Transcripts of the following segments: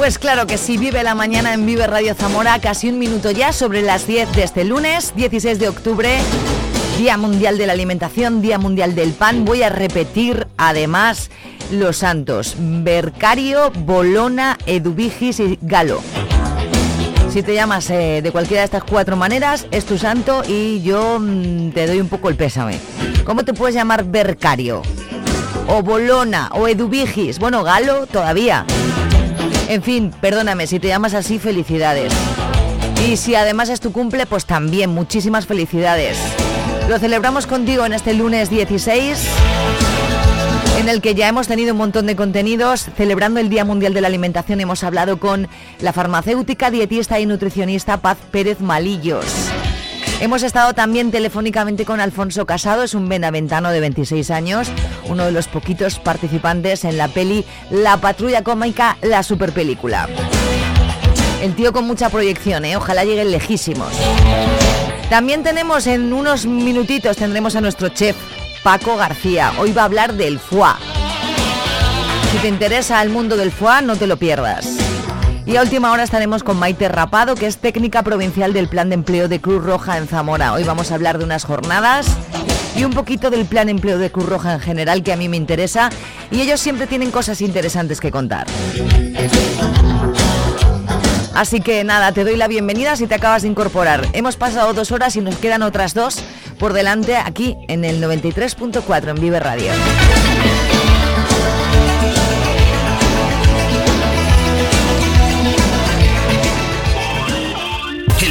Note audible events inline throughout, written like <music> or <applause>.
Pues claro que sí, vive la mañana en Vive Radio Zamora, casi un minuto ya sobre las 10 de este lunes, 16 de octubre, Día Mundial de la Alimentación, Día Mundial del Pan. Voy a repetir además los santos, Bercario, Bolona, Edubigis y Galo. Si te llamas eh, de cualquiera de estas cuatro maneras, es tu santo y yo mm, te doy un poco el pésame. ¿Cómo te puedes llamar Bercario? O Bolona, o Edubigis. Bueno, Galo todavía. En fin, perdóname, si te llamas así, felicidades. Y si además es tu cumple, pues también muchísimas felicidades. Lo celebramos contigo en este lunes 16, en el que ya hemos tenido un montón de contenidos. Celebrando el Día Mundial de la Alimentación hemos hablado con la farmacéutica, dietista y nutricionista Paz Pérez Malillos. Hemos estado también telefónicamente con Alfonso Casado, es un benaventano de 26 años, uno de los poquitos participantes en la peli La Patrulla Cómica, la superpelícula. El tío con mucha proyección, ¿eh? ojalá lleguen lejísimos. También tenemos en unos minutitos, tendremos a nuestro chef, Paco García. Hoy va a hablar del foie. Si te interesa el mundo del foie, no te lo pierdas. Y a última hora estaremos con Maite Rapado, que es técnica provincial del Plan de Empleo de Cruz Roja en Zamora. Hoy vamos a hablar de unas jornadas y un poquito del Plan de Empleo de Cruz Roja en general, que a mí me interesa. Y ellos siempre tienen cosas interesantes que contar. Así que nada, te doy la bienvenida si te acabas de incorporar. Hemos pasado dos horas y nos quedan otras dos por delante aquí en el 93.4 en Vive Radio.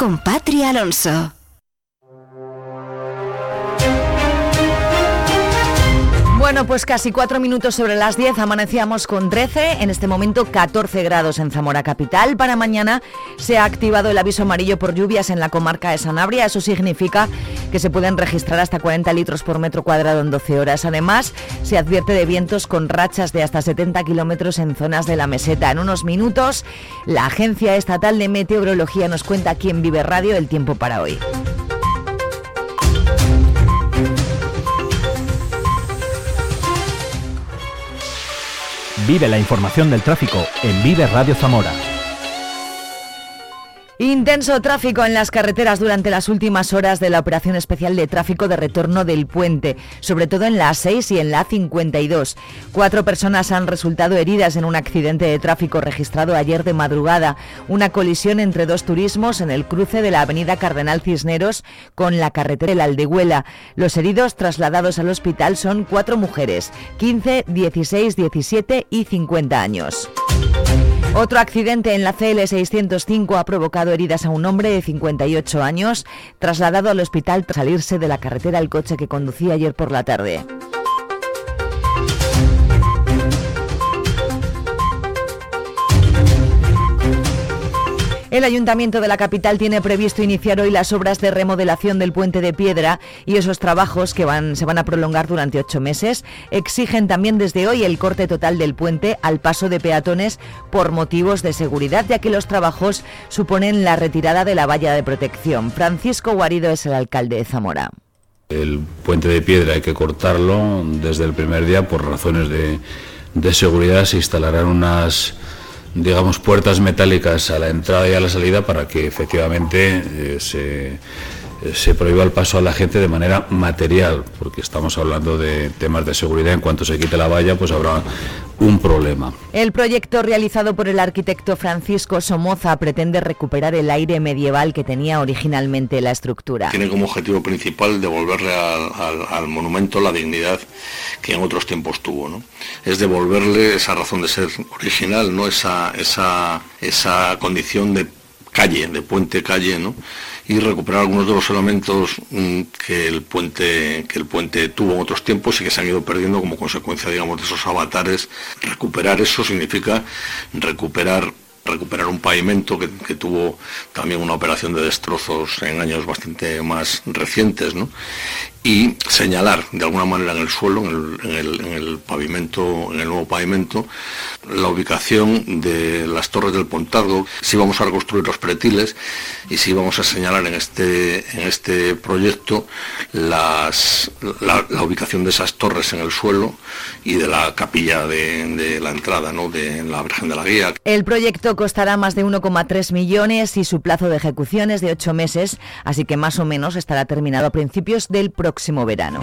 Con Alonso. Bueno, pues casi cuatro minutos sobre las 10, amanecíamos con 13, en este momento 14 grados en Zamora Capital. Para mañana se ha activado el aviso amarillo por lluvias en la comarca de Sanabria, eso significa que se pueden registrar hasta 40 litros por metro cuadrado en 12 horas. Además, se advierte de vientos con rachas de hasta 70 kilómetros en zonas de la meseta. En unos minutos, la Agencia Estatal de Meteorología nos cuenta aquí en Vive Radio el tiempo para hoy. Vive la información del tráfico en Vive Radio Zamora. Intenso tráfico en las carreteras durante las últimas horas de la operación especial de tráfico de retorno del puente, sobre todo en la A6 y en la A52. Cuatro personas han resultado heridas en un accidente de tráfico registrado ayer de madrugada, una colisión entre dos turismos en el cruce de la avenida Cardenal Cisneros con la carretera la Aldehuela. Los heridos trasladados al hospital son cuatro mujeres, 15, 16, 17 y 50 años. Otro accidente en la CL605 ha provocado heridas a un hombre de 58 años, trasladado al hospital tras salirse de la carretera el coche que conducía ayer por la tarde. El Ayuntamiento de la capital tiene previsto iniciar hoy las obras de remodelación del puente de piedra y esos trabajos que van, se van a prolongar durante ocho meses exigen también desde hoy el corte total del puente al paso de peatones por motivos de seguridad, ya que los trabajos suponen la retirada de la valla de protección. Francisco Guarido es el alcalde de Zamora. El puente de piedra hay que cortarlo desde el primer día por razones de, de seguridad. Se instalarán unas, digamos, puertas metálicas a la entrada y a la salida para que efectivamente eh, se, se prohíba el paso a la gente de manera material, porque estamos hablando de temas de seguridad. En cuanto se quite la valla, pues habrá un problema. El proyecto realizado por el arquitecto Francisco Somoza pretende recuperar el aire medieval que tenía originalmente la estructura. Tiene como objetivo principal devolverle al, monumento la dignidad que en otros tiempos tuvo. ¿no? Es devolverle esa razón de ser original, ¿no? esa, esa, esa condición de calle, de puente calle, ¿no? Y recuperar algunos de los elementos mm, que el puente que el puente tuvo en otros tiempos y que se han ido perdiendo como consecuencia digamos de esos avatares recuperar eso significa recuperar recuperar un pavimento que, tuvo también una operación de destrozos en años bastante más recientes, ¿no? Y señalar de alguna manera en el suelo, en el, pavimento, en el nuevo pavimento, la ubicación de las torres del Pontargo, si vamos a reconstruir los pretiles y si vamos a señalar en este, en este proyecto las, la, ubicación de esas torres en el suelo y de la capilla de, la entrada, ¿no? de la Virgen de la Guía. El proyecto costará más de 1,3 millones y su plazo de ejecución es de 8 meses, así que más o menos estará terminado a principios del próximo verano.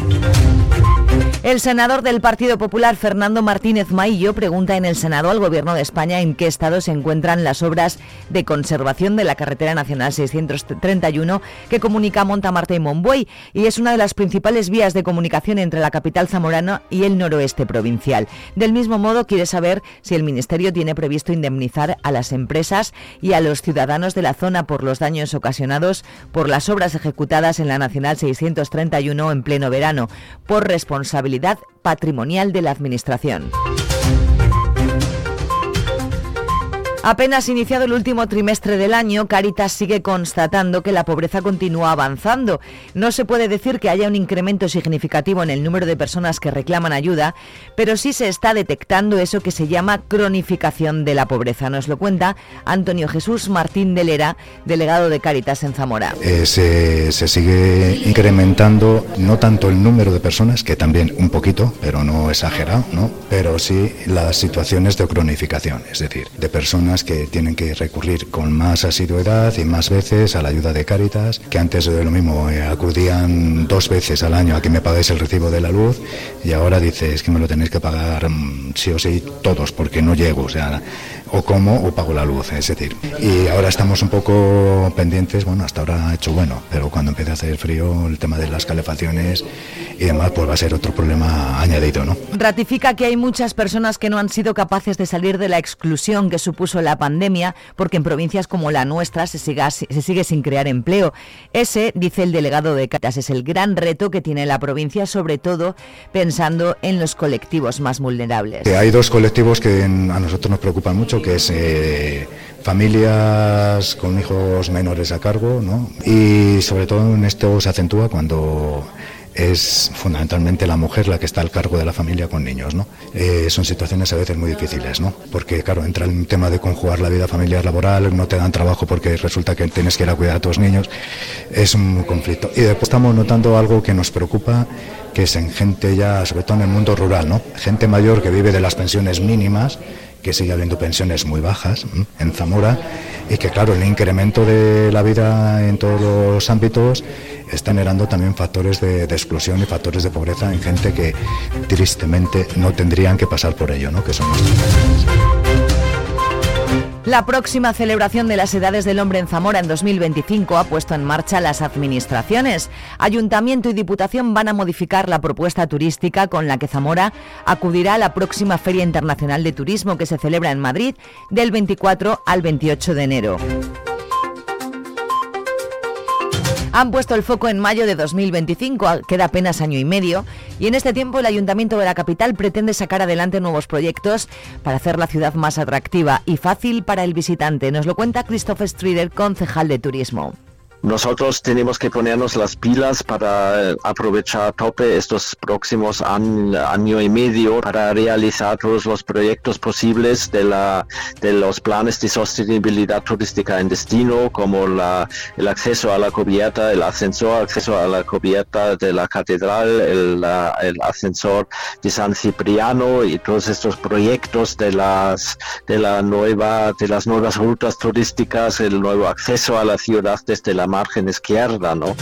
El senador del Partido Popular, Fernando Martínez Maillo, pregunta en el Senado al Gobierno de España en qué estado se encuentran las obras de conservación de la carretera nacional 631 que comunica Montamarta y Monbuey y es una de las principales vías de comunicación entre la capital zamorana y el noroeste provincial. Del mismo modo, quiere saber si el Ministerio tiene previsto indemnizar a las empresas y a los ciudadanos de la zona por los daños ocasionados por las obras ejecutadas en la Nacional 631 en pleno verano, por responsabilidad patrimonial de la Administración. Apenas iniciado el último trimestre del año, Caritas sigue constatando que la pobreza continúa avanzando. No se puede decir que haya un incremento significativo en el número de personas que reclaman ayuda, pero sí se está detectando eso que se llama cronificación de la pobreza. Nos lo cuenta Antonio Jesús Martín de Lera, delegado de Caritas en Zamora. Eh, se, sigue incrementando no tanto el número de personas, que también un poquito, pero no exagerado, ¿no? pero sí las situaciones de cronificación, es decir, de personas que tienen que recurrir con más asiduidad y más veces a la ayuda de Cáritas, que antes de lo mismo eh, acudían dos veces al año a que me pagáis el recibo de la luz y ahora dices que me lo tenéis que pagar mm, sí o sí todos porque no llego, o sea, o como o pago la luz, es decir. Y ahora estamos un poco pendientes, bueno, hasta ahora ha hecho bueno, pero cuando empiece a hacer frío el tema de las calefacciones y demás, pues va a ser otro problema añadido, ¿no? Ratifica que hay muchas personas que no han sido capaces de salir de la exclusión que supuso la pandemia, porque en provincias como la nuestra se, siga, se sigue sin crear empleo. Ese, dice el delegado de Catas, es el gran reto que tiene la provincia, sobre todo pensando en los colectivos más vulnerables. Hay dos colectivos que a nosotros nos preocupan mucho, que es eh, familias con hijos menores a cargo, ¿no? y sobre todo en esto se acentúa cuando es fundamentalmente la mujer la que está al cargo de la familia con niños, ¿no? Eh, son situaciones a veces muy difíciles, ¿no? Porque, claro, entra el tema de conjugar la vida familiar laboral, no te dan trabajo porque resulta que tienes que ir a cuidar a tus niños, es un conflicto. Y después estamos notando algo que nos preocupa, que es en gente ya, sobre todo en el mundo rural, ¿no? Gente mayor que vive de las pensiones mínimas, que sigue habiendo pensiones muy bajas en Zamora y que claro, el incremento de la vida en todos los ámbitos está generando también factores de, exclusión y factores de pobreza en gente que tristemente no tendrían que pasar por ello, ¿no? que son la próxima celebración de las Edades del Hombre en Zamora en 2025 ha puesto en marcha las administraciones. Ayuntamiento y Diputación van a modificar la propuesta turística con la que Zamora acudirá a la próxima Feria Internacional de Turismo que se celebra en Madrid del 24 al 28 de enero. Han puesto el foco en mayo de 2025, queda apenas año y medio, y en este tiempo el Ayuntamiento de la capital pretende sacar adelante nuevos proyectos para hacer la ciudad más atractiva y fácil para el visitante. Nos lo cuenta Christopher Strider, concejal de turismo. Nosotros tenemos que ponernos las pilas para eh, aprovechar a tope estos próximos año y medio para realizar todos los proyectos posibles de, la, de los planes de sostenibilidad turística en destino, como la, el acceso a la cubierta, el ascensor, acceso a la cubierta de la catedral, el, el ascensor de San Cipriano y todos estos proyectos de las, de, la nueva, de las nuevas rutas turísticas, el nuevo acceso a la ciudad desde la la margen izquierda, ¿no?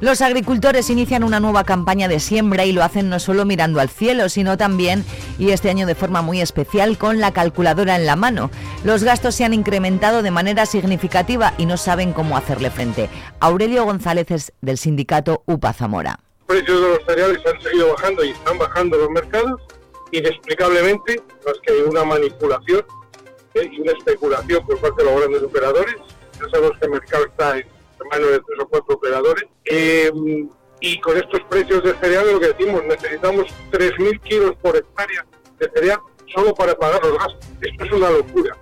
Los agricultores inician una nueva campaña de siembra y lo hacen no solo mirando al cielo, sino también, y este año de forma muy especial, con la calculadora en la mano. Los gastos se han incrementado de manera significativa y no saben cómo hacerle frente. Aurelio González es del sindicato UPA Zamora. Los precios de los cereales han seguido bajando y están bajando los mercados. Inexplicablemente, más que hay una manipulación ¿eh? y una especulación por parte de los grandes operadores. Ya sabemos que el mercado está en manos de tres o cuatro operadores. Eh, y con estos precios de cereal, lo que decimos, necesitamos 3.000 kilos por hectárea de cereal solo para pagar los gastos. Esto es una locura.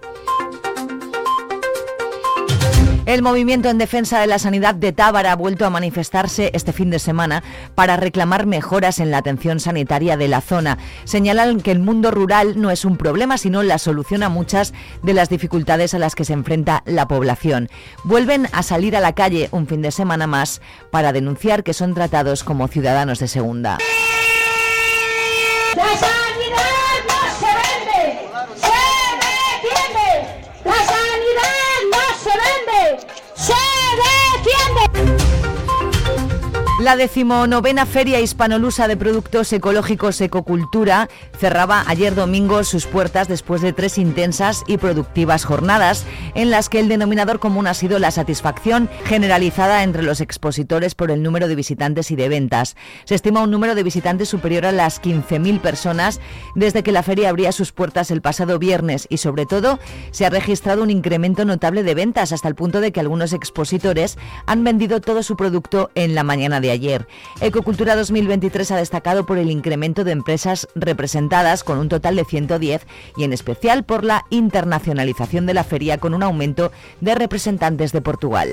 El movimiento en defensa de la sanidad de Tábara ha vuelto a manifestarse este fin de semana para reclamar mejoras en la atención sanitaria de la zona. Señalan que el mundo rural no es un problema, sino la solución a muchas de las dificultades a las que se enfrenta la población. Vuelven a salir a la calle un fin de semana más para denunciar que son tratados como ciudadanos de segunda. La decimonovena Feria Hispanolusa de Productos Ecológicos Ecocultura cerraba ayer domingo sus puertas después de tres intensas y productivas jornadas en las que el denominador común ha sido la satisfacción generalizada entre los expositores por el número de visitantes y de ventas. Se estima un número de visitantes superior a las 15.000 personas desde que la feria abría sus puertas el pasado viernes y sobre todo se ha registrado un incremento notable de ventas hasta el punto de que algunos expositores han vendido todo su producto en la mañana de ayer. Ecocultura 2023 ha destacado por el incremento de empresas representadas con un total de 110 y en especial por la internacionalización de la feria con un aumento de representantes de Portugal.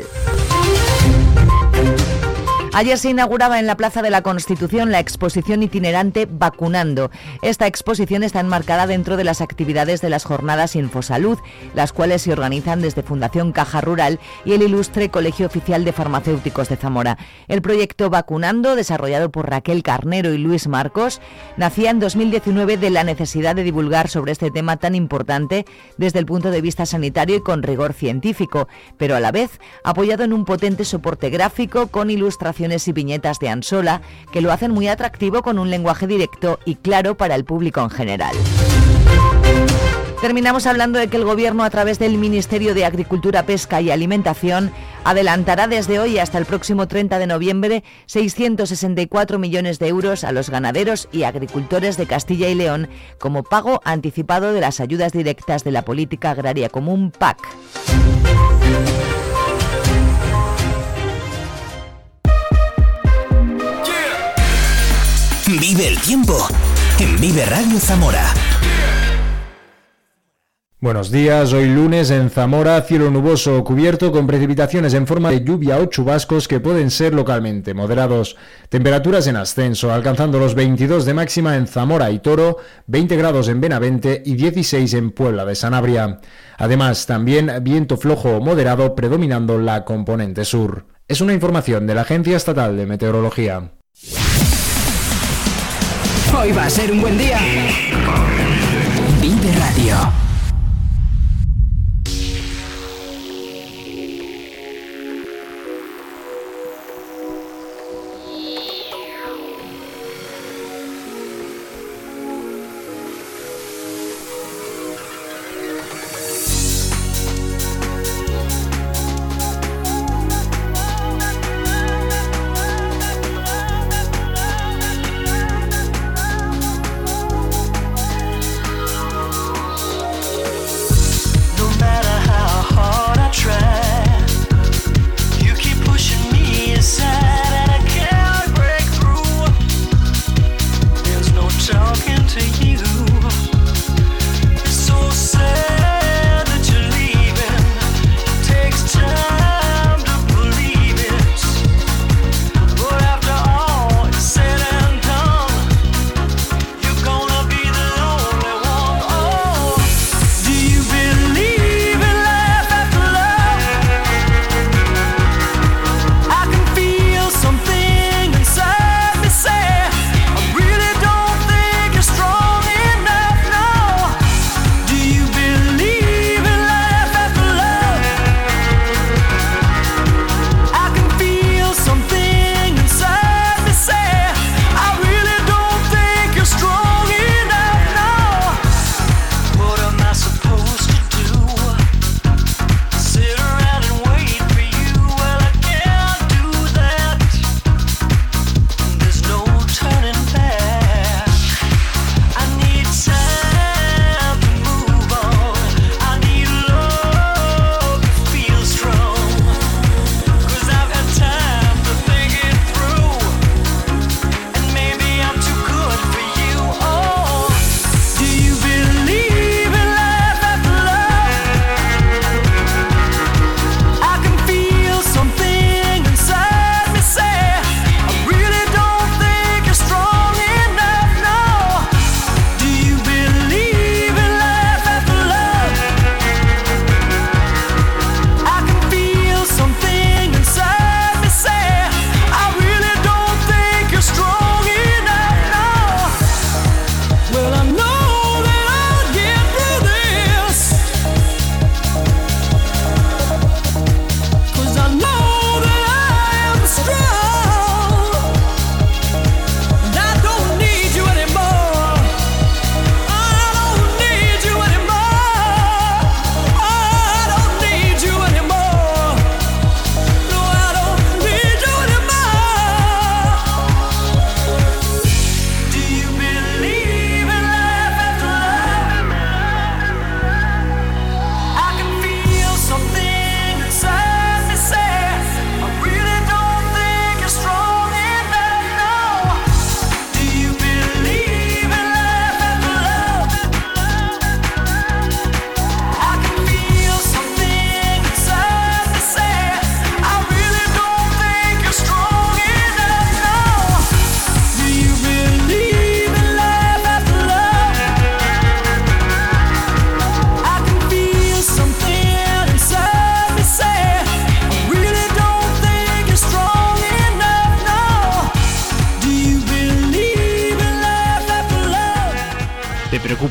Ayer se inauguraba en la Plaza de la Constitución la exposición itinerante Vacunando. Esta exposición está enmarcada dentro de las actividades de las jornadas Infosalud, las cuales se organizan desde Fundación Caja Rural y el ilustre Colegio Oficial de Farmacéuticos de Zamora. El proyecto Vacunando, desarrollado por Raquel Carnero y Luis Marcos, nacía en 2019 de la necesidad de divulgar sobre este tema tan importante desde el punto de vista sanitario y con rigor científico, pero a la vez apoyado en un potente soporte gráfico con ilustración y viñetas de Ansola que lo hacen muy atractivo con un lenguaje directo y claro para el público en general. Terminamos hablando de que el Gobierno, a través del Ministerio de Agricultura, Pesca y Alimentación, adelantará desde hoy hasta el próximo 30 de noviembre 664 millones de euros a los ganaderos y agricultores de Castilla y León como pago anticipado de las ayudas directas de la Política Agraria Común PAC. Vive el tiempo en Vive Radio Zamora. Buenos días, hoy lunes en Zamora, cielo nuboso cubierto con precipitaciones en forma de lluvia o chubascos que pueden ser localmente moderados. Temperaturas en ascenso, alcanzando los 22 de máxima en Zamora y Toro, 20 grados en Benavente y 16 en Puebla de Sanabria. Además, también viento flojo o moderado predominando la componente sur. Es una información de la Agencia Estatal de Meteorología. Hoy va a ser un buen día. Vive Radio.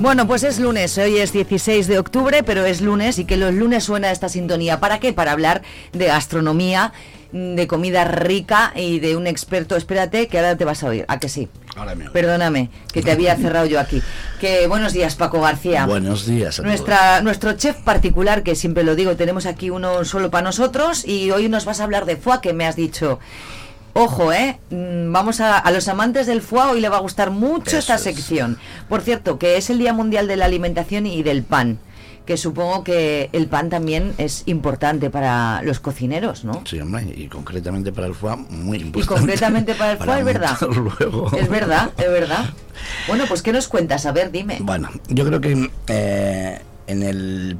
Bueno, pues es lunes, hoy es 16 de octubre, pero es lunes y que los lunes suena esta sintonía. ¿Para qué? Para hablar de gastronomía, de comida rica y de un experto. Espérate, que ahora te vas a oír. ¿A que sí? Ahora mismo. Perdóname, que te había cerrado yo aquí. Que buenos días, Paco García. Buenos días a Nuestra, Nuestro chef particular, que siempre lo digo, tenemos aquí uno solo para nosotros y hoy nos vas a hablar de foie, que me has dicho. Ojo, ¿eh? Mm, Vamos a, a los amantes del foie, hoy le va a gustar mucho esta sección. Por cierto, que es el Día Mundial de la Alimentación y del Pan, que supongo que el pan también es importante para los cocineros, ¿no? Sí, hombre, y concretamente para el foie, muy Y importante. concretamente para el <laughs> foie, es verdad. luego. Es verdad, es verdad. <laughs> Bueno, pues ¿qué nos cuentas? A ver, dime. Bueno, yo creo que eh, en el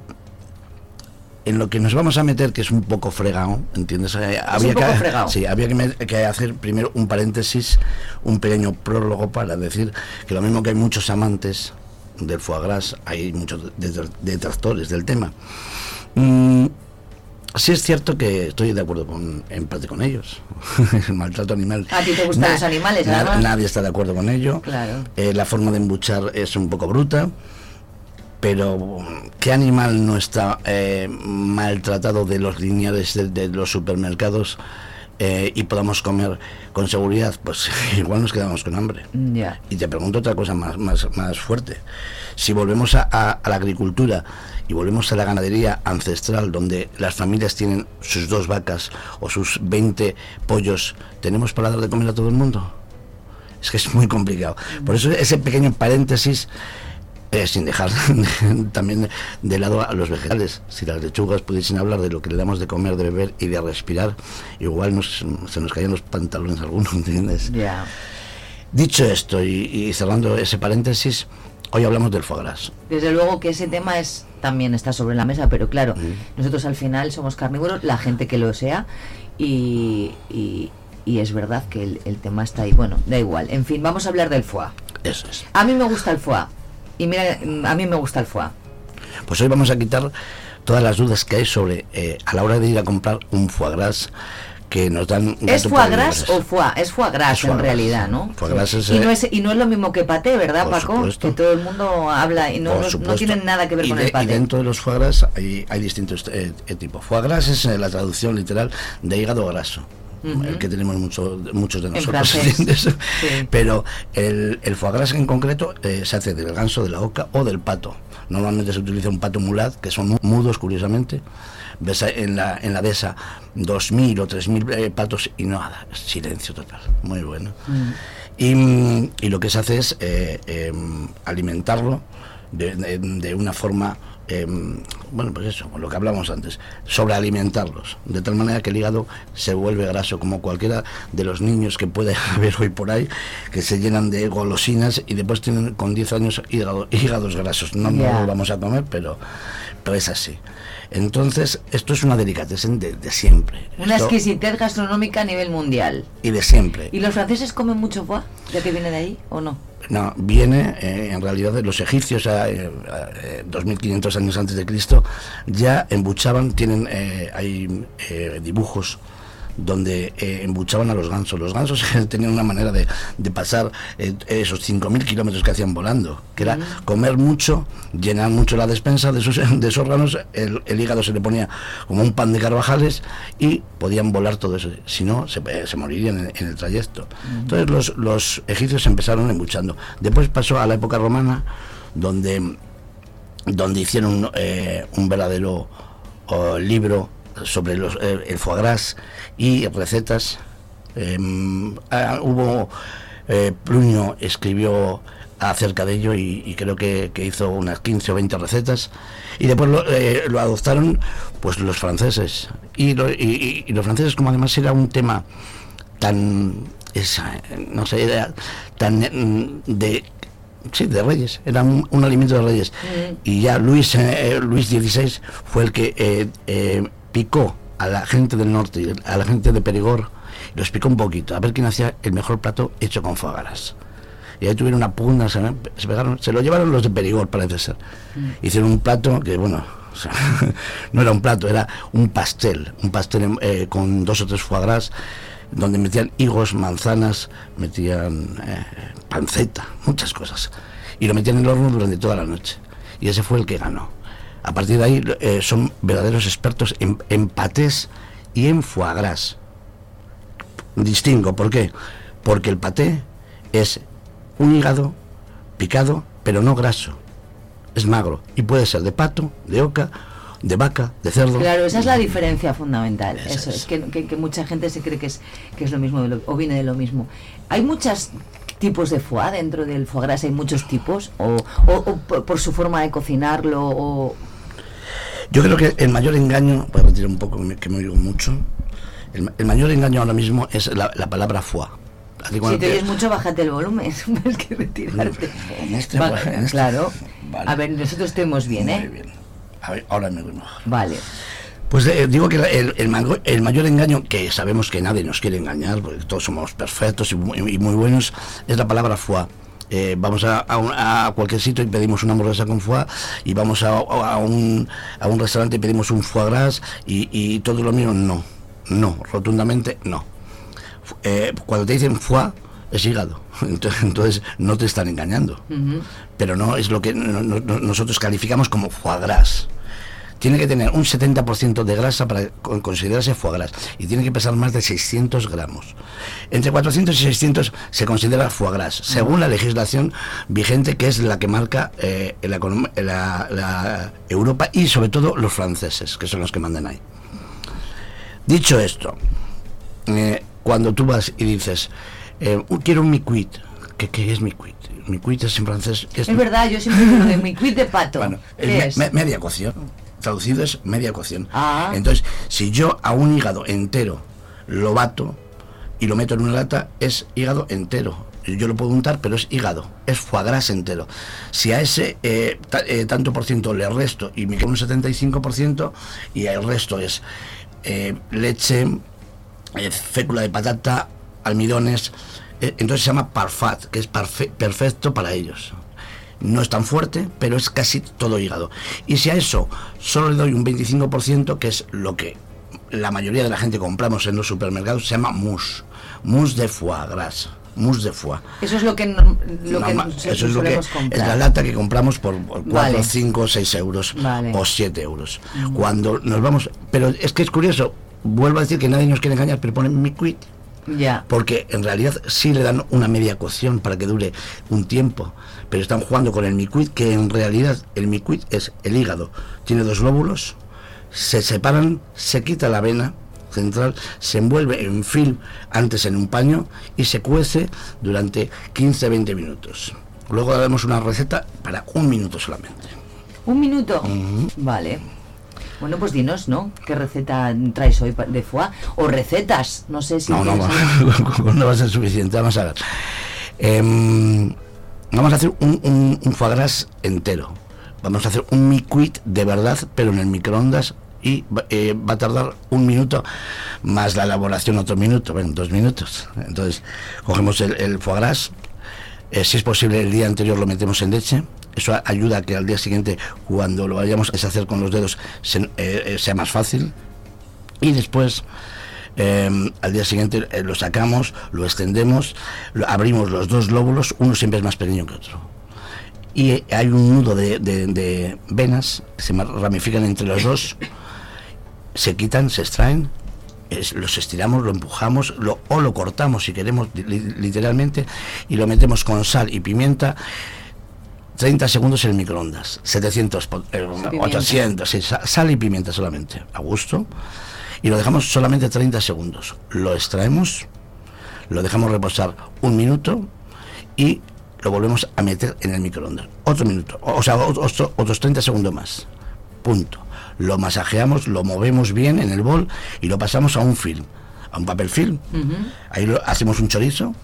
en lo que nos vamos a meter, que es un poco fregado, ¿entiendes? Eh, poco que. Sí, había que, me- que hacer primero un paréntesis, un pequeño prólogo para decir que lo mismo que hay muchos amantes del foie gras, hay muchos detr- detractores del tema. Mm, sí es cierto que estoy de acuerdo con, en parte con ellos. <laughs> El maltrato animal. A ti te gustan Na- los animales, na-. Nadie está de acuerdo con ello. Claro. Eh, la forma de embuchar es un poco bruta, pero ¿qué animal no está eh, maltratado de los lineales de, de los supermercados eh, y podamos comer con seguridad? Pues <laughs> igual nos quedamos con hambre. Y te pregunto otra cosa más, más, más fuerte. Si volvemos a, a- a la agricultura y volvemos a la ganadería ancestral, donde las familias tienen sus dos vacas o sus 20 pollos, ¿tenemos para dar de comer a todo el mundo? Es que es muy complicado. Por eso ese pequeño paréntesis, eh, sin dejar <laughs> también de lado a los vegetales. Si las lechugas pudiesen hablar de lo que le damos de comer, de beber y de respirar, igual nos, se nos caían los pantalones algunos, <laughs> ¿entiendes? Ya. Dicho esto y, y cerrando ese paréntesis, hoy hablamos del foie gras. Desde luego que ese tema es también está sobre la mesa, pero claro, nosotros al final somos carnívoros, la gente que lo sea, y, y- y es verdad que el, el tema está ahí. Bueno, da igual. En fin, vamos a hablar del foie. Eso es. A mí me gusta el foie. Y mira, a mí me gusta el foie. Pues hoy vamos a quitar todas las dudas que hay sobre eh, a la hora de ir a comprar un foie gras que nos dan ¿Es foie gras o foie? Es foie gras Es foie en gras. realidad, ¿no? Foie gras es, y, no eh, es, y no es lo mismo que paté, ¿verdad, Por Paco? supuesto. Que todo el mundo habla y no, no- no tienen nada que ver y con de- el paté. Y dentro de los foie gras hay, hay distintos eh, eh, tipos. Foie gras es eh, la traducción literal de hígado graso. El que tenemos mucho- muchos de nosotros. <laughs> Pero el, el foie gras en concreto eh, se hace del ganso, de la oca o del pato. Normalmente se utiliza un pato mulat, que son mu- mudos, curiosamente, ves en la, en la dehesa 2.000 o 3.000 eh, patos y nada, silencio total, muy bueno. Mm. Y, y lo que se hace es eh, em, alimentarlo de, de- de una forma, em, bueno, pues eso, lo que hablamos antes, sobrealimentarlos, de tal manera que el hígado se vuelve graso, como cualquiera de los niños que puede <laughs> haber hoy por ahí, que se llenan de golosinas y después tienen con 10 años hígado- hígados grasos. No, no lo vamos a comer, pero, pero es así. Entonces, esto es una delicatessen de, de siempre. Una Esto- exquisitez gastronómica a nivel mundial. y de siempre. ¿Y los franceses comen mucho foie? ¿Ya que viene de ahí o no? No, viene eh, en realidad de los egipcios, a, eh, a, eh, 2500 años antes de Cristo, ya embuchaban, tienen, eh, hay eh, dibujos donde eh, embuchaban a los gansos. Los gansos <laughs> tenían una manera de, de pasar eh, esos 5.000 kilómetros que hacían volando, que era comer mucho, llenar mucho la despensa de, sus, <laughs> de esos granos, el, el hígado se le ponía como un pan de carvajales y podían volar todo eso. Si no, se, se morirían en, en el trayecto. Entonces los, los egipcios empezaron embuchando. Después pasó a la época romana, donde, donde hicieron eh, un verdadero oh, libro sobre los, eh, el foie gras y recetas. Em, ah, hubo eh, Pluño escribió acerca de ello y, y creo que, que hizo unas 15 o 20 recetas. Y después lo, eh, lo adoptaron pues los franceses. Y, lo- y- los franceses como además era un tema tan esa, no sé era tan mm, de sí de reyes era un, un alimento de reyes. Y ya Luis eh, Luis XVI fue el que picó a la gente del norte y a la gente de Perigord los picó un poquito a ver quién hacía el mejor plato hecho con foie gras y ahí tuvieron una pugna se, se pegaron se lo llevaron los de Perigord parece ser hicieron un plato que bueno <laughs> o sea, no era un plato era un pastel un pastel eh, con dos o tres foie gras donde metían higos, manzanas, metían eh, panceta, muchas cosas. Y lo metían en el horno durante toda la noche. Y ese fue el que ganó. A partir de ahí eh, son verdaderos expertos en, en patés y en foie gras. Distingo, ¿por qué? Porque el paté es un hígado picado, pero no graso. Es magro. Y puede ser de pato, de oca, de vaca, de cerdo. Claro, esa es la diferencia fundamental. Eso es, que, que- que mucha gente se cree que es, que es lo mismo de lo- o viene de lo mismo. Hay muchos tipos de foie dentro del foie gras, hay muchos tipos, o, o- o por, por su forma de cocinarlo, o... Yo creo que el mayor engaño, voy a retirar un poco que me, oigo mucho, el, ma- el mayor engaño ahora mismo es la, la palabra. Así Si te te- oyes mucho, bájate el volumen, <laughs> tienes que retirarte. En este- en este- claro. Vale. A ver, nosotros estemos bien, Muy ¿eh? bien. A ver, ahora me mejor. Vale. Pues eh, digo que el, el mango- el mayor engaño, que sabemos que nadie nos quiere engañar, porque todos somos perfectos y muy, y muy buenos, es la palabra foie. Eh, vamos a, a cualquier sitio y pedimos una hamburguesa con foie, y vamos a, a un, a un restaurante y pedimos un foie gras, y, y todo lo mío, no. No, rotundamente no. Eh, cuando te dicen foie, es hígado. <laughs> Entonces, entonces no te están engañando pero no es lo que no- no- no- nosotros calificamos como foie gras. Tiene que tener un 70% de grasa para con- considerarse foie gras y tiene que pesar más de 600 gramos. Entre 400 y 600 se considera foie gras, según la legislación vigente que es la que marca eh, la, econom- la- la Europa y sobre todo los franceses, que son los que mandan ahí. Dicho esto, eh, cuando tú vas y dices, eh, quiero un micuit, ¿qué, qué es micuit? Micuit es en francés. ¿qué Es verdad, yo siempre digo de mi quid de pato. <laughs> Bueno, es ¿Qué me- es? me- media cocción. Traducido es media cocción. Ah. Entonces, si yo a un hígado entero lo bato y lo meto en una lata, es hígado entero. Yo lo puedo untar, pero es hígado, es foie gras entero. Si a ese eh, eh, tanto por ciento le resto y me queda un 75%, y el resto es eh, leche, eh, fécula de patata, almidones, eh, entonces se llama parfait, que es perfecto para ellos. No es tan fuerte, pero es casi todo hígado. Y si a eso solo le doy un 25%, que es lo que la mayoría de la gente compramos en los supermercados, se llama mousse. Mousse de foie gras. Mousse de foie. Eso es lo que, no- lo que eso es lo que es la lata que compramos por 4, Vale. 5, 6 euros Vale. o 7 euros. Ujú. Cuando nos vamos, pero es que es curioso, vuelvo a decir que nadie nos quiere engañar, pero ponen mi quit. Porque en realidad sí le dan una media cocción para que dure un tiempo, pero están jugando con el miquit, que en realidad el miquit es el hígado. Tiene dos lóbulos, se separan, se quita la vena central, se envuelve en film antes en un paño y se cuece durante 15-20 minutos. Luego daremos una receta para un minuto solamente. ¿Un minuto? Vale. Bueno, pues dinos, ¿no? ¿Qué receta traes hoy de foie? O recetas, no sé si... No, no, <laughs> no va a ser suficiente. Vamos a ver. Em, vamos a hacer un, un, un foie gras entero. Vamos a hacer un mi-quit de verdad, pero en el microondas y va- eh, va a tardar un minuto más la elaboración otro minuto, bueno, dos minutos. Entonces, cogemos el, el foie gras, eh, si es posible el día anterior lo metemos en leche. Eso ayuda a que al día siguiente, cuando lo vayamos a deshacer con los dedos, eh, sea más fácil. Y después, eh, al día siguiente eh, lo sacamos, lo extendemos, abrimos los dos lóbulos, uno siempre es más pequeño que otro. Y hay un nudo de, venas se ramifican entre los dos, se quitan, se extraen, los estiramos, lo empujamos o lo cortamos si queremos li- literalmente y lo metemos con sal y pimienta 30 segundos en el microondas, 700, po- eh, Pimienta. 800, sí, sa- sal y pimienta solamente, a gusto. Y lo dejamos solamente 30 segundos. Lo extraemos, lo dejamos reposar un minuto y lo volvemos a meter en el microondas. Otro minuto, o sea, otro- otros 30 segundos más. Punto. Lo masajeamos, lo movemos bien en el bol y lo pasamos a un film, a un papel film. Ahí lo, hacemos un chorizo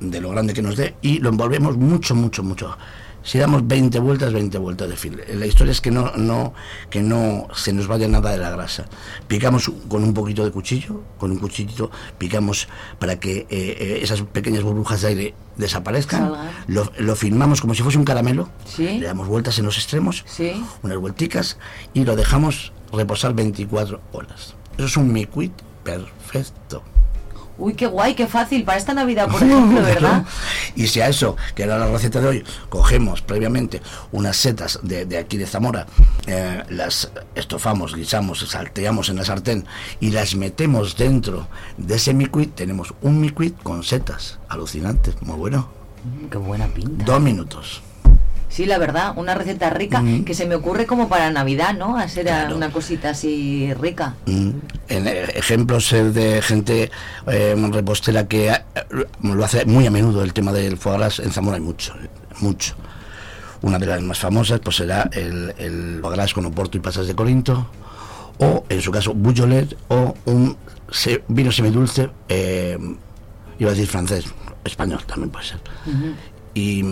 de lo grande que nos dé y lo envolvemos mucho, mucho, mucho. Si damos 20 vueltas, 20 vueltas de film. La historia es que no, no, que no se nos vaya nada de la grasa. Picamos con un poquito de cuchillo, con un cuchillito picamos para que eh, eh, esas pequeñas burbujas de aire desaparezcan. Lo, lo filmamos como si fuese un caramelo. Sí. Le damos vueltas en los extremos, Sí. unas vuelticas y lo dejamos reposar 24 horas. Eso es un mi-quit perfecto. Uy, qué guay, qué fácil. Para esta Navidad, por ejemplo, <laughs> ¿verdad? Y si a eso, que era la receta de hoy, cogemos previamente unas setas de, de aquí de Zamora, eh, las estofamos, guisamos, salteamos en la sartén y las metemos dentro de ese miquit, tenemos un miquit con setas. Alucinante, muy bueno. Qué buena pinta. Dos minutos. Sí, la verdad, una receta rica Mm. que se me ocurre como para Navidad, ¿no? Hacer una cosita así rica. Mm. En, ejemplos de gente eh, repostera que eh, lo hace muy a menudo el tema del foie gras en Zamora hay mucho, mucho. Una de las más famosas pues será el, el foie gras con oporto y pasas de Corinto o en su caso Bujolet o un se- vino semidulce, eh, iba a decir francés, español también puede ser. Y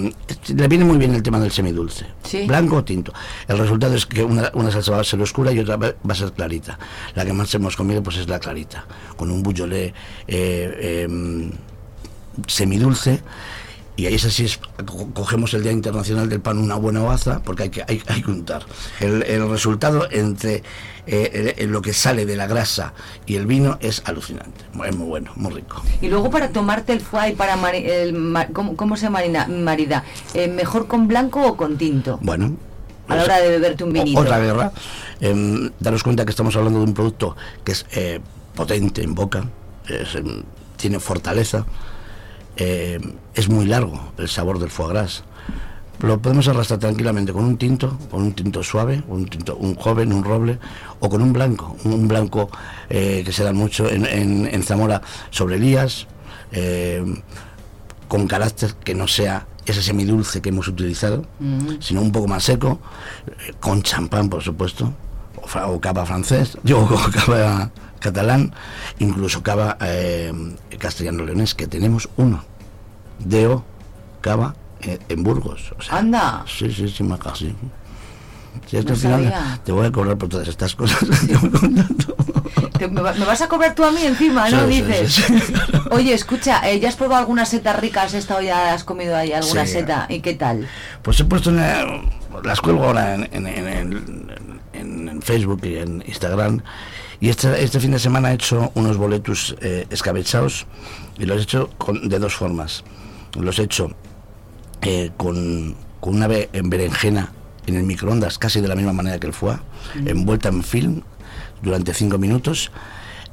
le viene muy bien el tema del semidulce. Sí. Blanco o tinto. El resultado es que una, una salsa va a ser oscura y otra va a ser clarita. La que más hemos comido pues es la clarita. Con un bujolé eh, em, semidulce. Y ahí es así, es, co- cogemos el Día Internacional del Pan una buena baza, porque hay que, hay, hay que untar. El, el resultado entre eh, el- lo que sale de la grasa y el vino es alucinante. Es muy bueno, muy rico. Y luego para tomarte el foie para mari- el ¿cómo, cómo se marina, marida? Eh, ¿Mejor con blanco o con tinto? Bueno. A la hora de beberte un vinito. Otra guerra. Em, daros cuenta que estamos hablando de un producto que es eh, potente en boca, es, em, tiene fortaleza, eh, es muy largo el sabor del foie gras. Lo podemos arrastrar tranquilamente con un tinto, con un tinto suave, un tinto, un joven, un roble, o con un blanco, un, blanco eh, que se da mucho en, en- en Zamora sobre Elías, eh, con carácter que no sea ese semidulce que hemos utilizado, sino un poco más seco, con champán, por supuesto, o, o cava francés, <laughs> digo, o cava catalán, incluso cava eh, castellano-leonés, que tenemos uno, Deo Cava eh, en Burgos. O sea, Anda. Sí, sí, sí, maja, sí. Sí, es que No al final sabía. te voy a cobrar por todas estas cosas. <laughs> Te- me, va- me vas a cobrar tú a mí encima, ¿no? Sí, Dices. sí. Oye, escucha, eh, ¿ya has probado algunas setas ricas? ¿Has estado ya, has comido ahí alguna seta? ¿Y qué tal? Pues he puesto una, las cuelgo ahora en- en Facebook y en Instagram. Y este, este fin de semana he hecho unos boletus eh, escabechados y los he hecho con- de dos formas. Los he hecho eh, con, con una en berenjena en el microondas, casi de la misma manera que el foie, envuelta en film durante cinco minutos.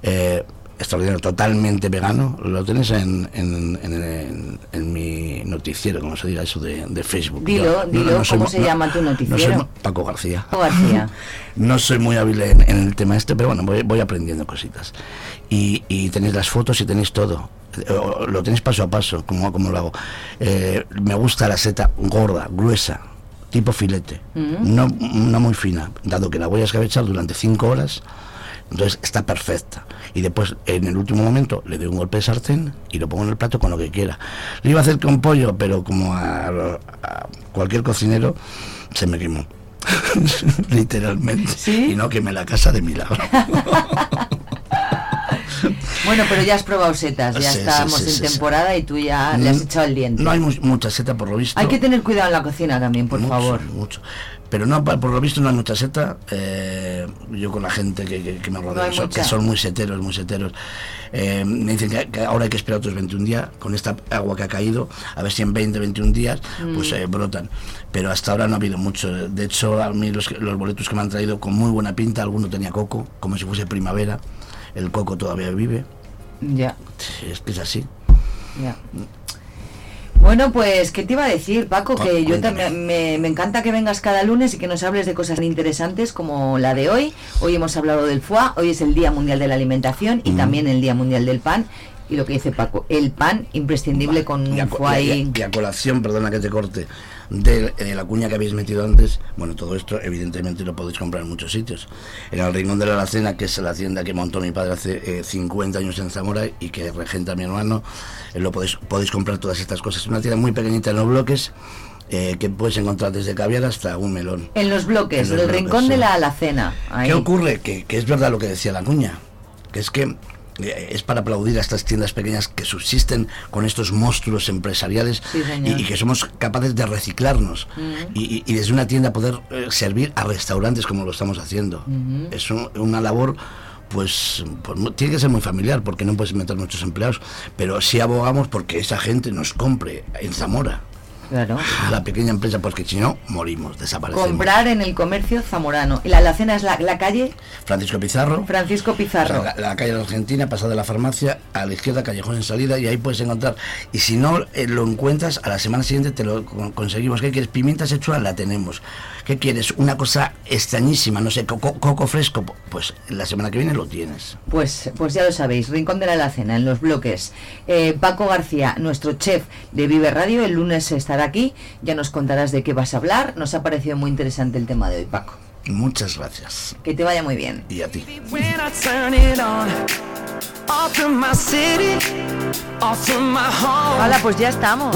eh, extraordinario, totalmente vegano. Lo tenéis en, en, en, en mi noticiero, como se diga eso de, de Facebook. Dilo, Yo dilo, soy ¿cómo se llama tu No noticiero? soy Paco García. Paco García. <laughs> No soy muy hábil en, el tema este, pero bueno, voy, voy aprendiendo cositas. Y, y tenéis las fotos y tenéis todo. Lo tenéis paso a paso, como, como lo hago. Eh, me gusta la seta gorda, gruesa, tipo filete. Mm. No, no muy fina, dado que la voy a escabechar durante 5 horas. Entonces está perfecta. Y después, en el último momento, le doy un golpe de sartén y lo pongo en el plato con lo que quiera. Lo iba a hacer con pollo, pero como a, a cualquier cocinero, se me quemó. <laughs> Literalmente. Y no quemé la casa de milagro. <laughs> Bueno, pero ya has probado setas, ya Sí, estamos sí, en sí, temporada y tú ya le has Mm, echado el diente. No hay mu- mucha seta por lo visto. Hay que tener cuidado en la cocina también, por Mucho, favor. Mucho. Pero no, por lo visto no hay mucha seta. eh, yo con la gente que, que- que me rodea, No son- que son muy seteros, muy seteros, eh, me dicen que, que ahora hay que esperar otros 21 días, con esta agua que ha caído, a ver si en 20, 21 días, pues Mm. eh, brotan. Pero hasta ahora no ha habido mucho. De hecho, a mí los, los boletos que me han traído con muy buena pinta, alguno tenía coco, como si fuese primavera. El coco todavía vive. Ya, Es que es así. ya. Bueno, pues, ¿qué te iba a decir, Paco? Que yo también me, me encanta que vengas cada lunes y que nos hables de cosas tan interesantes como la de hoy. Hoy hemos hablado del foie, hoy es el Día Mundial de la Alimentación y Mm. también el Día Mundial del Pan. Y lo que dice Paco, el pan imprescindible con un foie y y a colación, perdona que te corte, de, eh, la cuña que habéis metido antes, bueno, todo esto evidentemente lo podéis comprar en muchos sitios. En el Rincón de la Alacena, que es la tienda que montó mi padre hace eh, 50 años en Zamora y que regenta mi hermano, eh, lo podéis, podéis comprar todas estas cosas. Es una tienda muy pequeñita en los bloques. eh, que puedes encontrar desde caviar hasta un melón. En los bloques, En los del bloques, rincón de la alacena. Ahí. ¿Qué ocurre? Que, que es verdad lo que decía la cuña, que es que es para aplaudir a estas tiendas pequeñas que subsisten con estos monstruos empresariales Sí, y, y que somos capaces de reciclarnos. Y, y- y desde una tienda poder eh, servir a restaurantes como lo estamos haciendo. Es un- una labor pues, pues tiene que ser muy familiar porque no puedes meter muchos empleados, pero sí abogamos porque esa gente nos compre en Zamora. Claro. A la pequeña empresa, porque si no, morimos, desaparecemos. Comprar en el comercio zamorano. Y la alacena es la, la calle Francisco Pizarro. Francisco Pizarro. O sea, la, la calle de la Argentina, pasada de la farmacia, a la izquierda, callejón en salida, y ahí puedes encontrar. Y si no eh, lo encuentras, a la semana siguiente te lo con- conseguimos. ¿Qué quieres? Pimienta sexual, la tenemos. ¿Qué quieres? Una cosa extrañísima, no sé, coco, coco fresco. Pues la semana que viene lo tienes. Pues, pues ya lo sabéis, Rincón de la Alacena, en los bloques. Eh, Paco García, nuestro chef de Vive Radio, el lunes estará aquí, ya nos contarás de qué vas a hablar. Nos ha parecido muy interesante el tema de hoy, Paco. Muchas gracias. Que te vaya muy bien. Y a ti. Hola, pues ya estamos.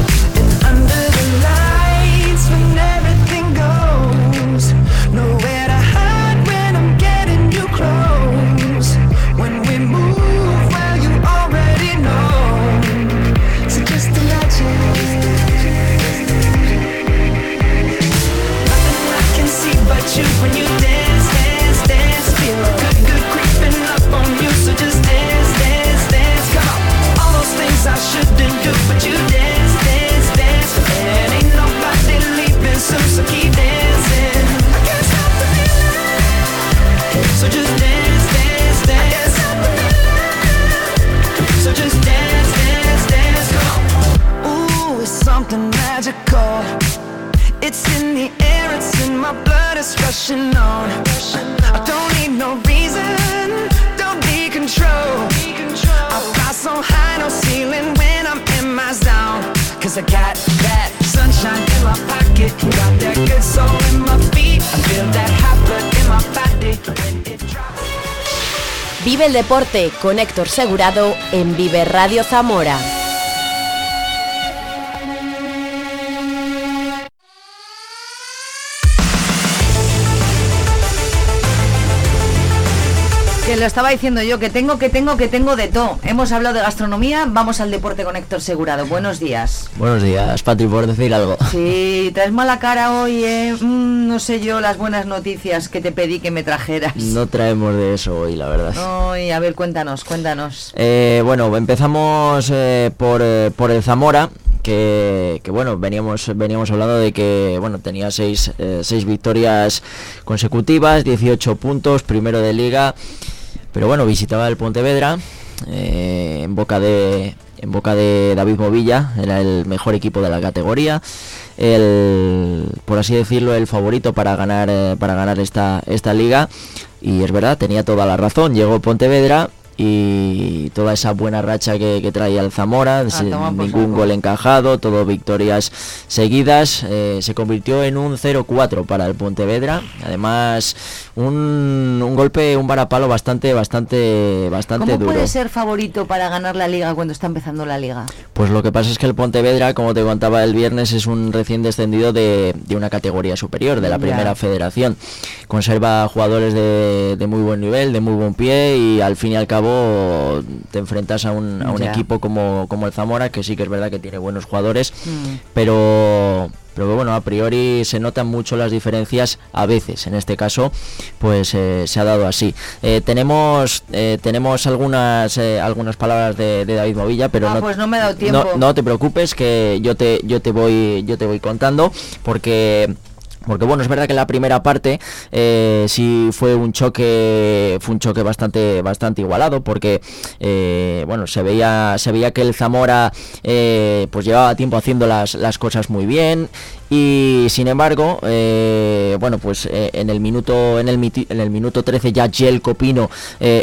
El deporte con Héctor Segurado en Vive Radio Zamora. Lo estaba diciendo yo, que tengo, que tengo, que tengo de todo. Hemos hablado de gastronomía, vamos al deporte con Héctor Segurado. Buenos días. Buenos días, Patri, por decir algo. Sí, traes mala cara hoy, ¿eh? Mm, no sé yo las buenas noticias que te pedí que me trajeras. No traemos de eso hoy, la verdad. Ay, a ver, cuéntanos, cuéntanos. Eh, bueno, empezamos eh, por, eh, por el Zamora, que, que, bueno, veníamos, veníamos hablando de que bueno, tenía seis, eh, seis victorias consecutivas, 18 puntos, primero de liga, pero bueno, visitaba el Pontevedra eh, en boca de en boca de David Movilla, era el mejor equipo de la categoría, el por así decirlo el favorito para ganar eh, para ganar esta esta liga. Y es verdad, tenía toda la razón, llegó Pontevedra y toda esa buena racha que, que traía el Zamora, toma por ningún gol encajado, todo victorias seguidas, eh, se convirtió en un 0-4 para el Pontevedra, además un, un golpe, un varapalo bastante, bastante, bastante ¿Cómo duro. puede ser favorito para ganar la liga cuando está empezando la liga? Pues lo que pasa es que el Pontevedra, como te contaba el viernes, es un recién descendido de, de una categoría superior, de la Ya. primera federación. Conserva jugadores de, de muy buen nivel, de muy buen pie y al fin y al cabo te enfrentas a un, a un Ya. equipo como, como el Zamora, que sí que es verdad que tiene buenos jugadores, Mm. pero pero bueno a priori se notan mucho las diferencias a veces en este caso pues eh, se ha dado así Eh, tenemos eh, tenemos algunas algunas palabras de, de David Movilla pero Ah, no pues no me he dado no- tiempo. no te preocupes que yo te yo te voy yo te voy contando porque porque bueno, es verdad que la primera parte eh, sí fue un choque, fue un choque bastante, bastante igualado, porque eh, bueno, se veía, se veía que el Zamora eh, pues llevaba tiempo haciendo las, las cosas muy bien y sin embargo, bueno, pues en el minuto, en el en el minuto 13 ya Gel Copino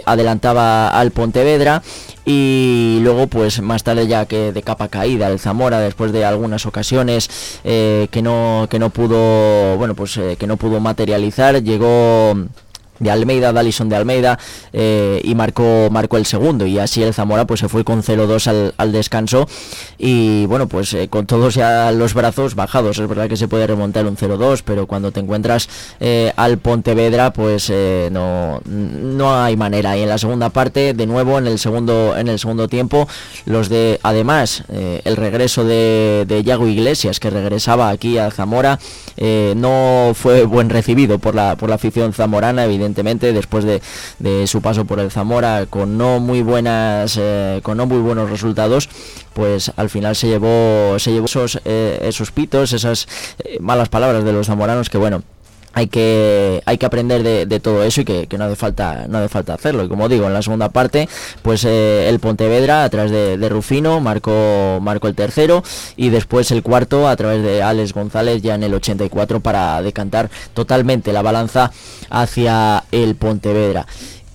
adelantaba al Pontevedra y luego pues más tarde ya que de capa caída el Zamora después de algunas ocasiones eh, que no que no pudo bueno pues eh, que no pudo materializar llegó de Almeida, Dalison de Almeida eh, y marcó marcó el segundo. Y así el Zamora pues se fue con 0-2 al, al descanso. Y bueno pues eh, con todos ya los brazos bajados. Es verdad que se puede remontar un 0-2 pero cuando te encuentras eh, al Pontevedra pues no no hay manera. Y en la segunda parte de nuevo en el segundo en el segundo tiempo los de además el regreso de, de Yago Iglesias que regresaba aquí a Zamora no fue buen recibido por la por la afición zamorana evidentemente después de, de su paso por el Zamora con no muy buenas eh, con no muy buenos resultados pues al final se llevó se llevó esos eh, esos pitos esas eh, malas palabras de los zamoranos que bueno hay que hay que aprender de, todo eso y que, no hace falta no hace falta hacerlo. Y como digo en la segunda parte pues eh, el Pontevedra a través de, de Rufino marcó marcó el tercero y después el cuarto a través de Alex González ya en el 84 para decantar totalmente la balanza hacia el Pontevedra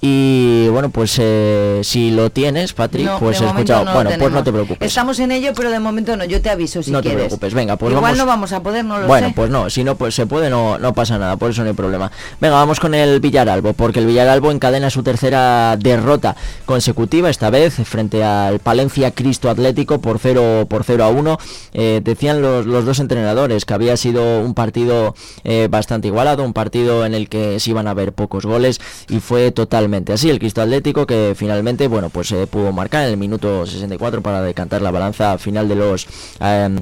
y bueno pues eh, si lo tienes Patrick No, pues he escuchado no bueno pues no te preocupes Estamos en ello, pero de momento no. Yo te aviso si no te quieres. preocupes venga pues Igual vamos no vamos a poder, no lo bueno, sé. pues no, si no pues se puede, no, no pasa nada, por eso no hay problema. Venga, vamos con el Villaralbo, porque el Villaralbo encadena su tercera derrota consecutiva, esta vez frente al Palencia Cristo Atlético por 0 por 0 a 1. Eh, decían los, los dos entrenadores que había sido un partido eh, bastante igualado, un partido en el que se iban a ver pocos goles y fue totalmente así. El Cristo Atlético que finalmente, bueno, pues eh, pudo marcar en el minuto 64 para decantar la balanza final de los... em,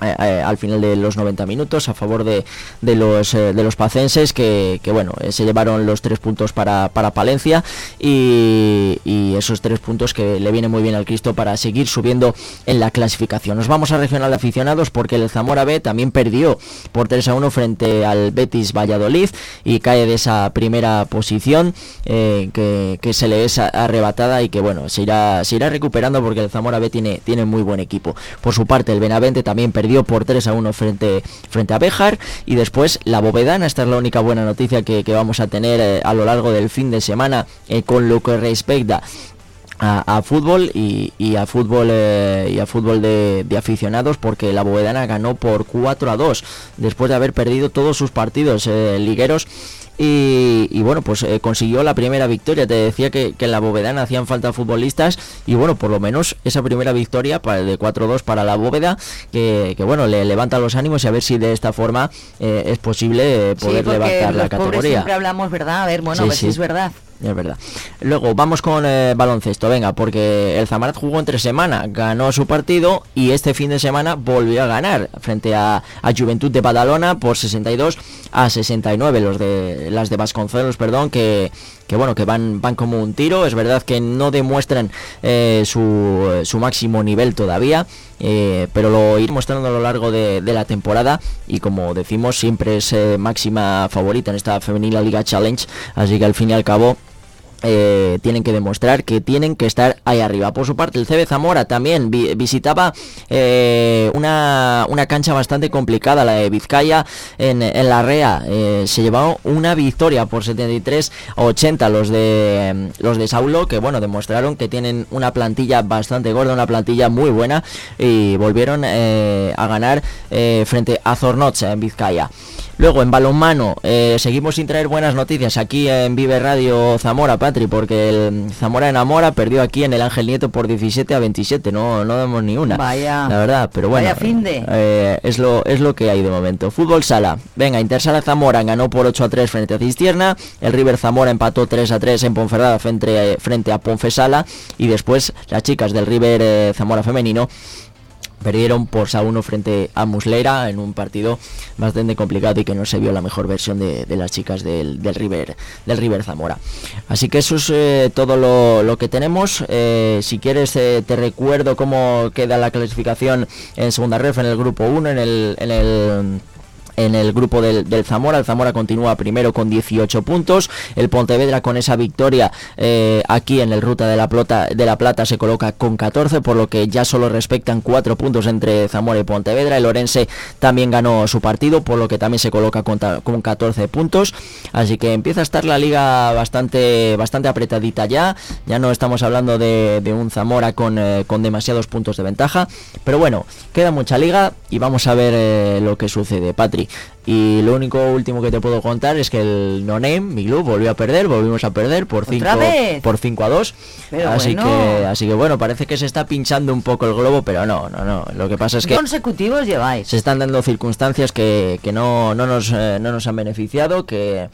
al final de los 90 minutos a favor de, de los eh, de los pacenses que, que, bueno eh, se llevaron los tres puntos para, para Palencia y, y esos tres puntos que le vienen muy bien al Cristo para seguir subiendo en la clasificación. Nos vamos a regional de aficionados porque el Zamora B también perdió por 3 a 1 frente al Betis Valladolid y cae de esa primera posición eh, que, que se le es arrebatada y que bueno se irá se irá recuperando porque el Zamora B tiene tiene muy buen equipo. Por su parte el Benavente también perdió por 3 a 1 frente frente a Béjar. Y después la Bovedana esta es la única buena noticia que, vamos a tener eh, a lo largo del fin de semana eh, con lo que respecta a, fútbol y, y a fútbol eh, y a fútbol de, aficionados porque la Bovedana ganó por 4 a 2 después de haber perdido todos sus partidos ligueros y, y bueno pues eh, consiguió la primera victoria te decía que, que en la Bovedana hacían falta futbolistas y bueno por lo menos esa primera victoria para de 4-2 para la Bóveda que, que, bueno le levanta los ánimos y a ver si de esta forma eh, es posible eh, Sí, poder levantar la pobres categoría siempre hablamos, ¿verdad? A ver, bueno, Sí, a ver si es verdad. Es verdad. Luego vamos con eh, baloncesto, venga, porque el Zamarat jugó entre semana, ganó su partido y este fin de semana volvió a ganar frente a, a Juventud de Badalona por 62 a 69, los de las de Vasconcelos, perdón, que que bueno, que van, van como un tiro, es verdad que no demuestran eh, su, su máximo nivel todavía, eh, pero lo irán mostrando a lo largo de, de la temporada y como decimos siempre es eh, máxima favorita en esta femenina Liga Challenge, así que al fin y al cabo eh, tienen que demostrar que tienen que estar ahí arriba. Por su parte, el CB Zamora también vi- visitaba eh, una, una cancha bastante complicada, la de Vizcaya en, en la Rea. Eh, se llevó una victoria por 73 a 80 los de los de Saulo, que bueno, demostraron que tienen una plantilla bastante gorda, una plantilla muy buena y volvieron a ganar frente a Zornocha en Vizcaya. Luego en balonmano eh, seguimos sin traer buenas noticias aquí en Vive Radio Zamora, Patri, porque el Zamora enamora perdió aquí en el Ángel Nieto por 17 a 27, no, no damos ni una. Vaya. La verdad, pero bueno. Vaya finde. eh, es lo es lo que hay de momento. Fútbol sala. Venga, Intersala Zamora ganó por 8 a 3 frente a Cistierna. El River Zamora empató 3 a 3 en Ponferrada frente, frente a Ponfesala. Y después las chicas del River eh, Zamora femenino perdieron por 6 a 1 frente a Muslera en un partido bastante complicado y que no se vio la mejor versión de, las chicas del, River del River Zamora. Así que eso es eh, todo lo, lo que tenemos. Eh, si quieres eh, te recuerdo cómo queda la clasificación en segunda ref en el grupo 1 en el, en el en el grupo del, Zamora. El Zamora continúa primero con 18 puntos. El Pontevedra con esa victoria eh, aquí en el Ruta de la, Plata, de la Plata se coloca con 14, por lo que ya solo respectan 4 puntos entre Zamora y Pontevedra. El Orense también ganó su partido, por lo que también se coloca con, con 14 puntos. Así que empieza a estar la liga bastante, bastante apretadita ya. Ya no estamos hablando de, de un Zamora con, eh, con demasiados puntos de ventaja. Pero bueno, queda mucha liga y vamos a ver eh, lo que sucede, Patri. Y lo único último que te puedo contar es que el No Name, mi club, volvió a perder, volvimos a perder por 5 ¿Otra vez? por 5 a 2. Pero así bueno. que así que bueno, parece que se está pinchando un poco el globo, pero no, no, no. Lo que pasa es que consecutivos lleváis. se están dando circunstancias que, que no, no, nos, eh, no nos han beneficiado, que,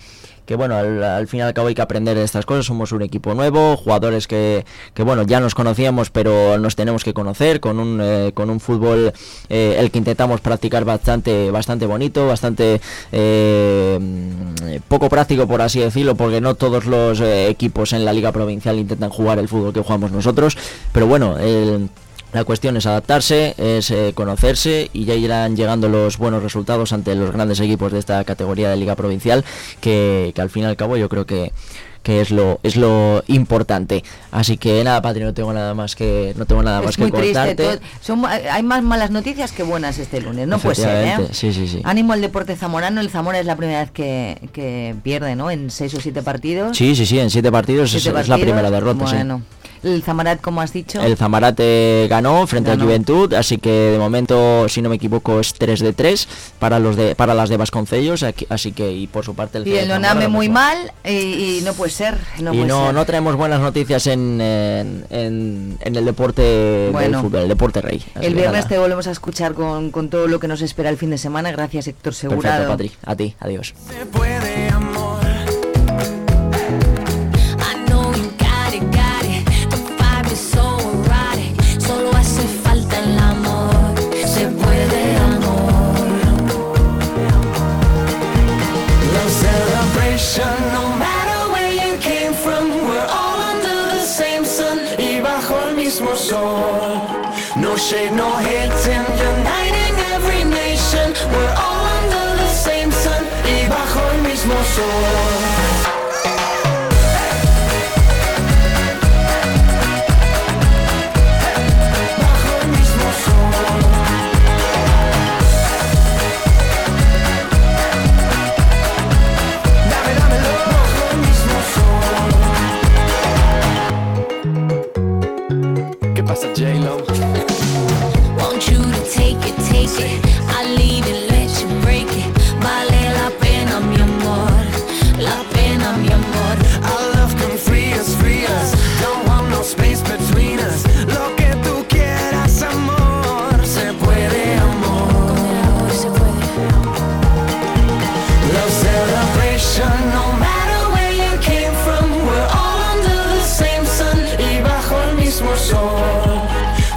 que bueno, al, al fin y al cabo hay que aprender de estas cosas, somos un equipo nuevo, jugadores que, que bueno, ya nos conocíamos, pero nos tenemos que conocer con un, eh, con un fútbol eh, el que intentamos practicar bastante, bastante bonito, bastante eh, poco práctico por así decirlo, porque no todos los eh, equipos en la liga provincial intentan jugar el fútbol que jugamos nosotros, pero bueno, el... La cuestión es adaptarse, es eh, conocerse y ya irán llegando los buenos resultados ante los grandes equipos de esta categoría de liga provincial, que, que al fin y al cabo yo creo que, que es lo es lo importante. Así que nada, Patri, no tengo nada más que no tengo nada más que triste. contarte. son- hay más malas noticias que buenas este lunes. No puede ser, ¿eh? Sí, sí, sí. Ánimo al deporte zamorano. El Zamora es la primera vez que, que pierde, ¿no? En seis o siete partidos. Sí, sí, sí, en siete partidos es, la primera derrota, sí. El Zamarat, como has dicho. El Zamarate ganó frente Ganó. a Juventud, así que de momento, si no me equivoco, es 3 de 3 para los de para las de Vasconcellos, aquí- así que y por su parte el y el lo muy mal y, y no puede ser. No y puede no, ser. no traemos buenas noticias en, en, en- en el deporte Bueno. del fútbol, el deporte rey. El viernes nada. te volvemos a escuchar con, con todo lo que nos espera el fin de semana. Gracias, Héctor Perfecto, Segurado. Patri. A ti, adiós. I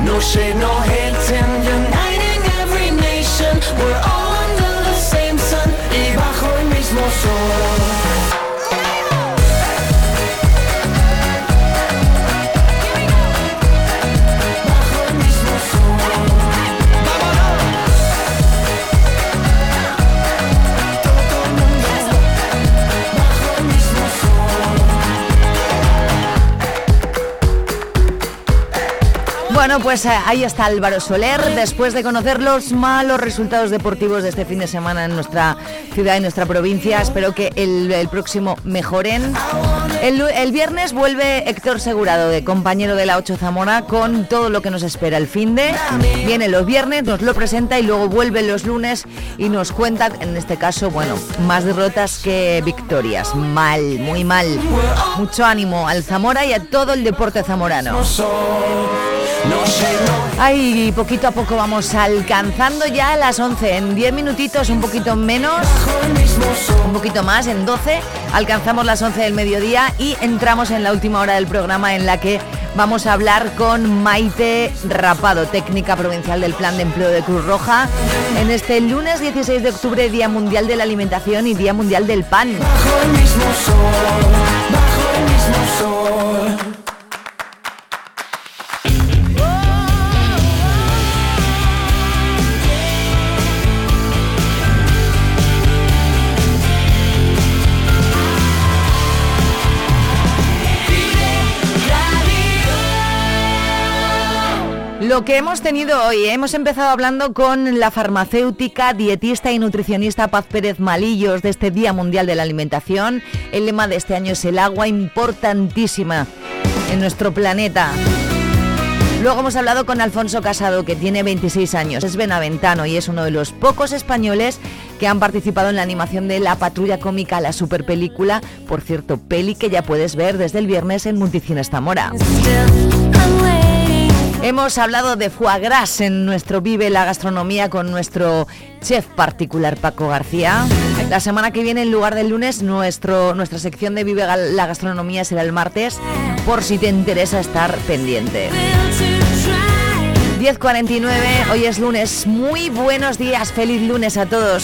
No shade, no hating. Pues eh, ahí está Álvaro Soler. Después de conocer los malos resultados deportivos de este fin de semana en nuestra ciudad y nuestra provincia, espero que el, el próximo mejoren. El, el viernes vuelve Héctor Segurado, de compañero de la 8 Zamora, con todo lo que nos espera el fin de. Viene los viernes, nos lo presenta y luego vuelve los lunes y nos cuenta, en este caso, bueno, más derrotas que victorias. Mal, muy mal. Mucho ánimo al Zamora y a todo el deporte zamorano. Ay, poquito a poco vamos alcanzando ya las 11. En 10 minutitos, un poquito menos, un poquito más, en 12, alcanzamos las 11 del mediodía y entramos en la última hora del programa en la que vamos a hablar con Maite Rapado, técnica provincial del Plan de Empleo de Cruz Roja, en este lunes 16 de octubre, Día Mundial de la Alimentación y Día Mundial del Pan. Bajo el mismo sol, bajo el mismo sol. Lo que hemos tenido hoy, ¿eh? hemos empezado hablando con la farmacéutica, dietista y nutricionista Paz Pérez Malillos de este Día Mundial de la Alimentación. El lema de este año es el agua importantísima en nuestro planeta. Luego hemos hablado con Alfonso Casado, que tiene 26 años, es benaventano y es uno de los pocos españoles que han participado en la animación de la patrulla cómica La Superpelícula, por cierto, peli que ya puedes ver desde el viernes en Multicines Zamora. Hemos hablado de foie gras en nuestro Vive la Gastronomía con nuestro chef particular Paco García. La semana que viene, en lugar del lunes, nuestro, nuestra sección de Vive la Gastronomía será el martes, por si te interesa estar pendiente. 10.49, hoy es lunes. Muy buenos días, feliz lunes a todos.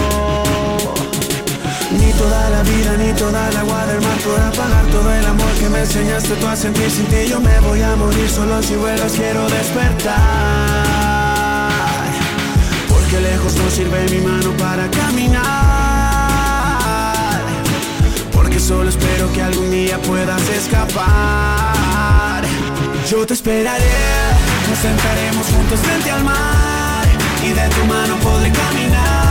Ni toda la vida, ni toda el agua del mar podrá pagar todo el amor que me enseñaste tú a sentir sin ti. Yo me voy a morir solo si vuelas, quiero despertar. Porque lejos no sirve mi mano para caminar. Porque solo espero que algún día puedas escapar. Yo te esperaré, nos sentaremos juntos frente al mar y de tu mano podré caminar.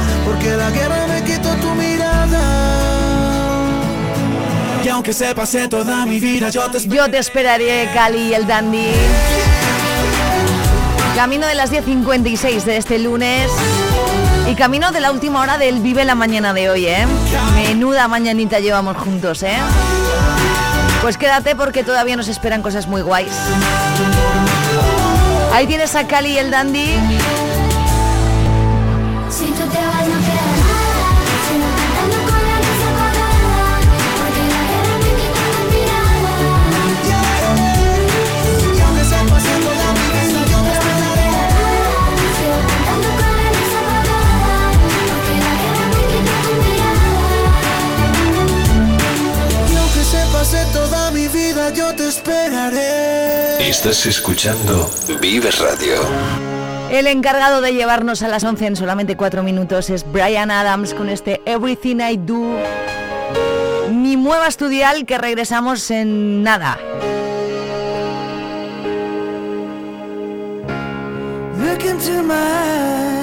porque la guerra me quitó tu mirada. Yo te esperaré, Cali el Dandy. Camino de las 10.56 de este lunes. Y camino de la última hora del Vive la Mañana de hoy, ¿eh? Menuda mañanita llevamos juntos, ¿eh? Pues quédate porque todavía nos esperan cosas muy guays. Ahí tienes a Cali y el Dandy. Yo te esperaré. Estás escuchando Vive Radio. El encargado de llevarnos a las 11 en solamente 4 minutos es Brian Adams con este Everything I Do. Mi nueva estudial que regresamos en nada. Look into my